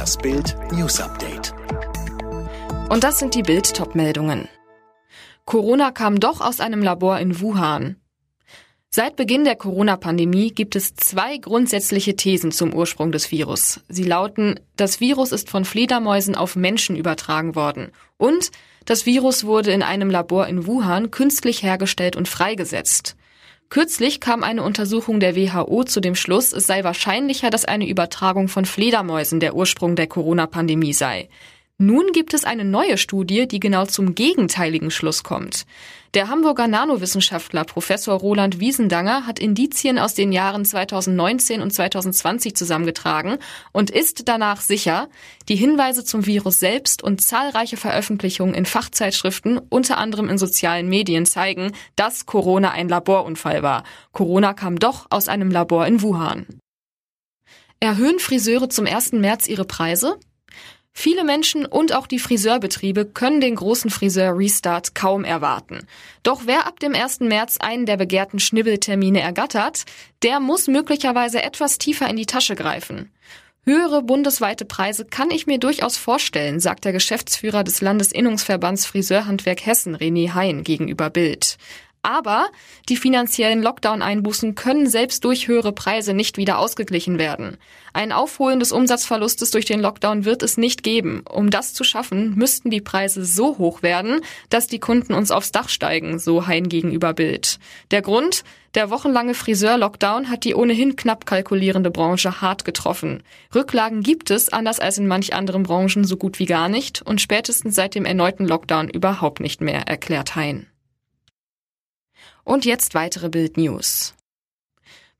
Das Bild News Update. Und das sind die Bild Topmeldungen. Corona kam doch aus einem Labor in Wuhan. Seit Beginn der Corona-Pandemie gibt es zwei grundsätzliche Thesen zum Ursprung des Virus. Sie lauten, das Virus ist von Fledermäusen auf Menschen übertragen worden und das Virus wurde in einem Labor in Wuhan künstlich hergestellt und freigesetzt. Kürzlich kam eine Untersuchung der WHO zu dem Schluss, es sei wahrscheinlicher, dass eine Übertragung von Fledermäusen der Ursprung der Corona-Pandemie sei. Nun gibt es eine neue Studie, die genau zum gegenteiligen Schluss kommt. Der Hamburger Nanowissenschaftler Professor Roland Wiesendanger hat Indizien aus den Jahren 2019 und 2020 zusammengetragen und ist danach sicher, die Hinweise zum Virus selbst und zahlreiche Veröffentlichungen in Fachzeitschriften, unter anderem in sozialen Medien, zeigen, dass Corona ein Laborunfall war. Corona kam doch aus einem Labor in Wuhan. Erhöhen Friseure zum 1. März ihre Preise? Viele Menschen und auch die Friseurbetriebe können den großen Friseur-Restart kaum erwarten. Doch wer ab dem 1. März einen der begehrten Schnibbeltermine ergattert, der muss möglicherweise etwas tiefer in die Tasche greifen. Höhere bundesweite Preise kann ich mir durchaus vorstellen, sagt der Geschäftsführer des Landesinnungsverbands Friseurhandwerk Hessen, René Hein, gegenüber Bild. Aber die finanziellen Lockdown-Einbußen können selbst durch höhere Preise nicht wieder ausgeglichen werden. Ein Aufholen des Umsatzverlustes durch den Lockdown wird es nicht geben. Um das zu schaffen, müssten die Preise so hoch werden, dass die Kunden uns aufs Dach steigen, so Hein gegenüber Bild. Der Grund? Der wochenlange Friseur-Lockdown hat die ohnehin knapp kalkulierende Branche hart getroffen. Rücklagen gibt es, anders als in manch anderen Branchen, so gut wie gar nicht und spätestens seit dem erneuten Lockdown überhaupt nicht mehr, erklärt Hein. Und jetzt weitere Bild-News.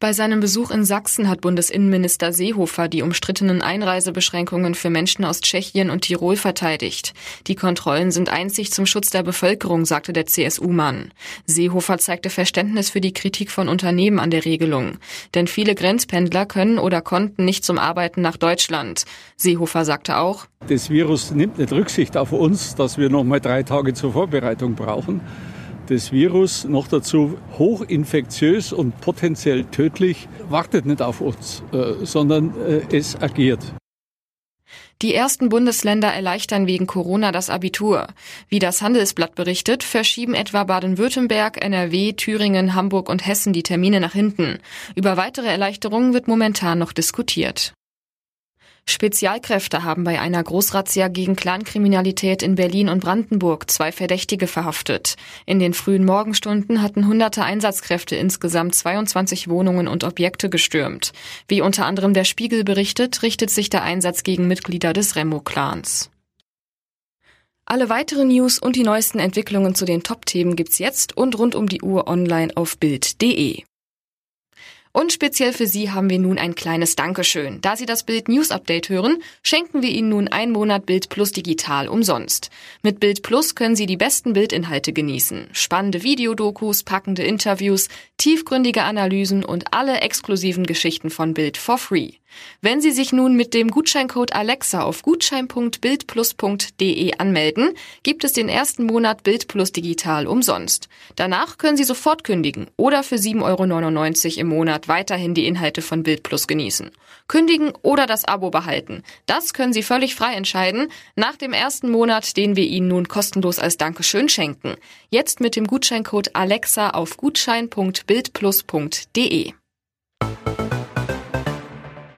Bei seinem Besuch in Sachsen hat Bundesinnenminister Seehofer die umstrittenen Einreisebeschränkungen für Menschen aus Tschechien und Tirol verteidigt. Die Kontrollen sind einzig zum Schutz der Bevölkerung, sagte der CSU-Mann. Seehofer zeigte Verständnis für die Kritik von Unternehmen an der Regelung. Denn viele Grenzpendler können oder konnten nicht zum Arbeiten nach Deutschland. Seehofer sagte auch, Das Virus nimmt nicht Rücksicht auf uns, dass wir noch mal drei Tage zur Vorbereitung brauchen das Virus, noch dazu hochinfektiös und potenziell tödlich, wartet nicht auf uns, äh, sondern äh, es agiert. Die ersten Bundesländer erleichtern wegen Corona das Abitur. Wie das Handelsblatt berichtet, verschieben etwa Baden-Württemberg, NRW, Thüringen, Hamburg und Hessen die Termine nach hinten. Über weitere Erleichterungen wird momentan noch diskutiert. Spezialkräfte haben bei einer Großrazzia gegen Clankriminalität in Berlin und Brandenburg zwei Verdächtige verhaftet. In den frühen Morgenstunden hatten hunderte Einsatzkräfte insgesamt 22 Wohnungen und Objekte gestürmt. Wie unter anderem der Spiegel berichtet, richtet sich der Einsatz gegen Mitglieder des Remo-Clans. Alle weiteren News und die neuesten Entwicklungen zu den Top-Themen gibt's jetzt und rund um die Uhr online auf Bild.de. Und speziell für Sie haben wir nun ein kleines Dankeschön. Da Sie das Bild News Update hören, schenken wir Ihnen nun einen Monat Bild Plus digital umsonst. Mit Bild Plus können Sie die besten Bildinhalte genießen. Spannende Videodokus, packende Interviews, tiefgründige Analysen und alle exklusiven Geschichten von Bild for free. Wenn Sie sich nun mit dem Gutscheincode Alexa auf gutschein.bildplus.de anmelden, gibt es den ersten Monat Bild Plus digital umsonst. Danach können Sie sofort kündigen oder für 7,99 Euro im Monat weiterhin die Inhalte von Bild Plus genießen. Kündigen oder das Abo behalten. Das können Sie völlig frei entscheiden nach dem ersten Monat, den wir Ihnen nun kostenlos als Dankeschön schenken. Jetzt mit dem Gutscheincode Alexa auf gutschein.bildplus.de.